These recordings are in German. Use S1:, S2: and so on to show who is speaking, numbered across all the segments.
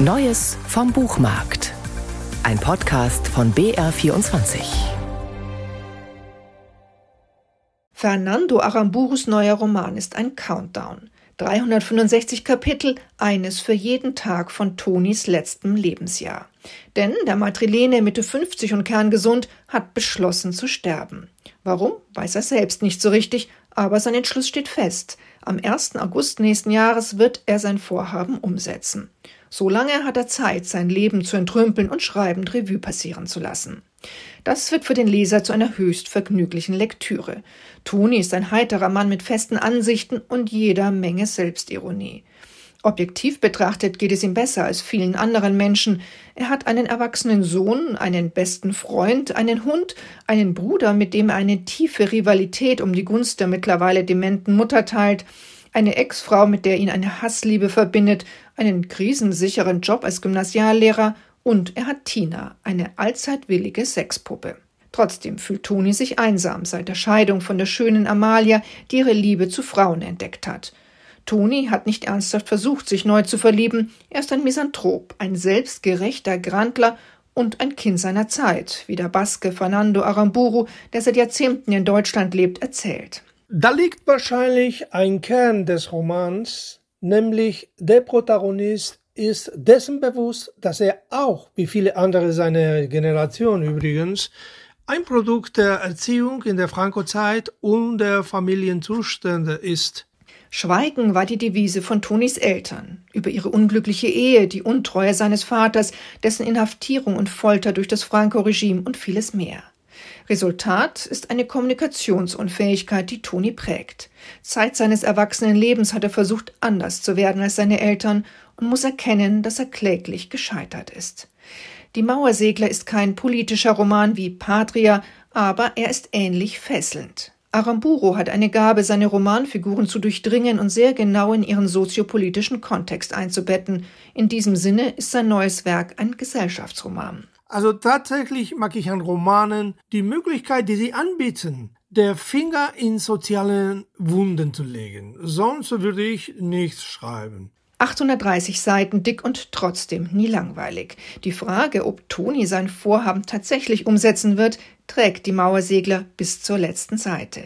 S1: Neues vom Buchmarkt. Ein Podcast von BR24.
S2: Fernando Aramburus neuer Roman ist ein Countdown. 365 Kapitel, eines für jeden Tag von Tonis letztem Lebensjahr. Denn der Madrilene Mitte 50 und kerngesund hat beschlossen zu sterben. Warum, weiß er selbst nicht so richtig, aber sein Entschluss steht fest. Am 1. August nächsten Jahres wird er sein Vorhaben umsetzen. Solange hat er Zeit, sein Leben zu entrümpeln und schreibend Revue passieren zu lassen. Das wird für den Leser zu einer höchst vergnüglichen Lektüre. Toni ist ein heiterer Mann mit festen Ansichten und jeder Menge Selbstironie. Objektiv betrachtet geht es ihm besser als vielen anderen Menschen. Er hat einen erwachsenen Sohn, einen besten Freund, einen Hund, einen Bruder, mit dem er eine tiefe Rivalität um die Gunst der mittlerweile dementen Mutter teilt, eine Ex-Frau, mit der ihn eine Hassliebe verbindet, einen krisensicheren Job als Gymnasiallehrer und er hat Tina, eine allzeit willige Sexpuppe. Trotzdem fühlt Toni sich einsam seit der Scheidung von der schönen Amalia, die ihre Liebe zu Frauen entdeckt hat. Toni hat nicht ernsthaft versucht, sich neu zu verlieben. Er ist ein Misanthrop, ein selbstgerechter Grandler und ein Kind seiner Zeit, wie der Baske Fernando Aramburu, der seit Jahrzehnten in Deutschland lebt, erzählt.
S3: Da liegt wahrscheinlich ein Kern des Romans, nämlich der Protagonist ist dessen bewusst, dass er auch, wie viele andere seiner Generation übrigens, ein Produkt der Erziehung in der Franco-Zeit und der Familienzustände ist.
S2: Schweigen war die Devise von Tonis Eltern über ihre unglückliche Ehe, die Untreue seines Vaters, dessen Inhaftierung und Folter durch das Franco-Regime und vieles mehr. Resultat ist eine Kommunikationsunfähigkeit, die Toni prägt. Zeit seines erwachsenen Lebens hat er versucht, anders zu werden als seine Eltern und muss erkennen, dass er kläglich gescheitert ist. Die Mauersegler ist kein politischer Roman wie Patria, aber er ist ähnlich fesselnd. Aramburo hat eine Gabe, seine Romanfiguren zu durchdringen und sehr genau in ihren soziopolitischen Kontext einzubetten. In diesem Sinne ist sein neues Werk ein Gesellschaftsroman.
S3: Also tatsächlich mag ich an Romanen die Möglichkeit, die sie anbieten, der Finger in sozialen Wunden zu legen. Sonst würde ich nichts schreiben.
S2: 830 Seiten dick und trotzdem nie langweilig. Die Frage, ob Toni sein Vorhaben tatsächlich umsetzen wird, trägt die Mauersegler bis zur letzten Seite.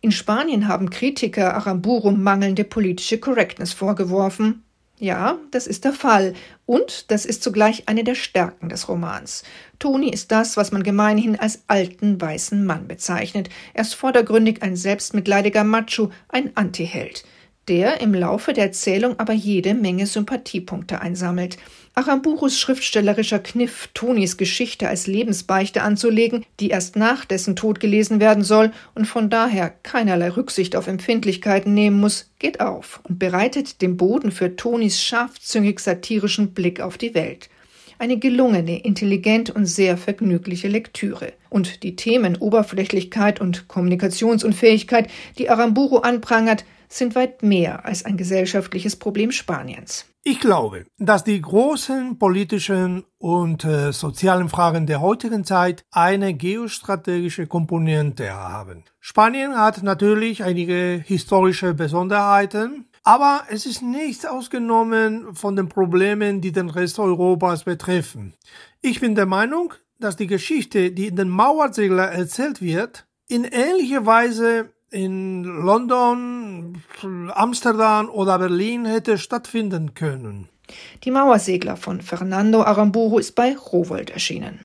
S2: In Spanien haben Kritiker Aramburu mangelnde politische Correctness vorgeworfen. Ja, das ist der Fall. Und das ist zugleich eine der Stärken des Romans. Toni ist das, was man gemeinhin als alten weißen Mann bezeichnet. Er ist vordergründig ein selbstmitleidiger Macho, ein Antiheld der im Laufe der Erzählung aber jede Menge Sympathiepunkte einsammelt. Aramburus schriftstellerischer Kniff, Tonis Geschichte als Lebensbeichte anzulegen, die erst nach dessen Tod gelesen werden soll und von daher keinerlei Rücksicht auf Empfindlichkeiten nehmen muss, geht auf und bereitet den Boden für Tonis scharfzüngig satirischen Blick auf die Welt. Eine gelungene, intelligent und sehr vergnügliche Lektüre. Und die Themen Oberflächlichkeit und Kommunikationsunfähigkeit, die Aramburu anprangert, sind weit mehr als ein gesellschaftliches Problem Spaniens.
S3: Ich glaube, dass die großen politischen und äh, sozialen Fragen der heutigen Zeit eine geostrategische Komponente haben. Spanien hat natürlich einige historische Besonderheiten, aber es ist nichts ausgenommen von den Problemen, die den Rest Europas betreffen. Ich bin der Meinung, dass die Geschichte, die in den Mauersegler erzählt wird, in ähnlicher Weise in London, Amsterdam oder Berlin hätte stattfinden können.
S2: Die Mauersegler von Fernando Aramburu ist bei Rowold erschienen.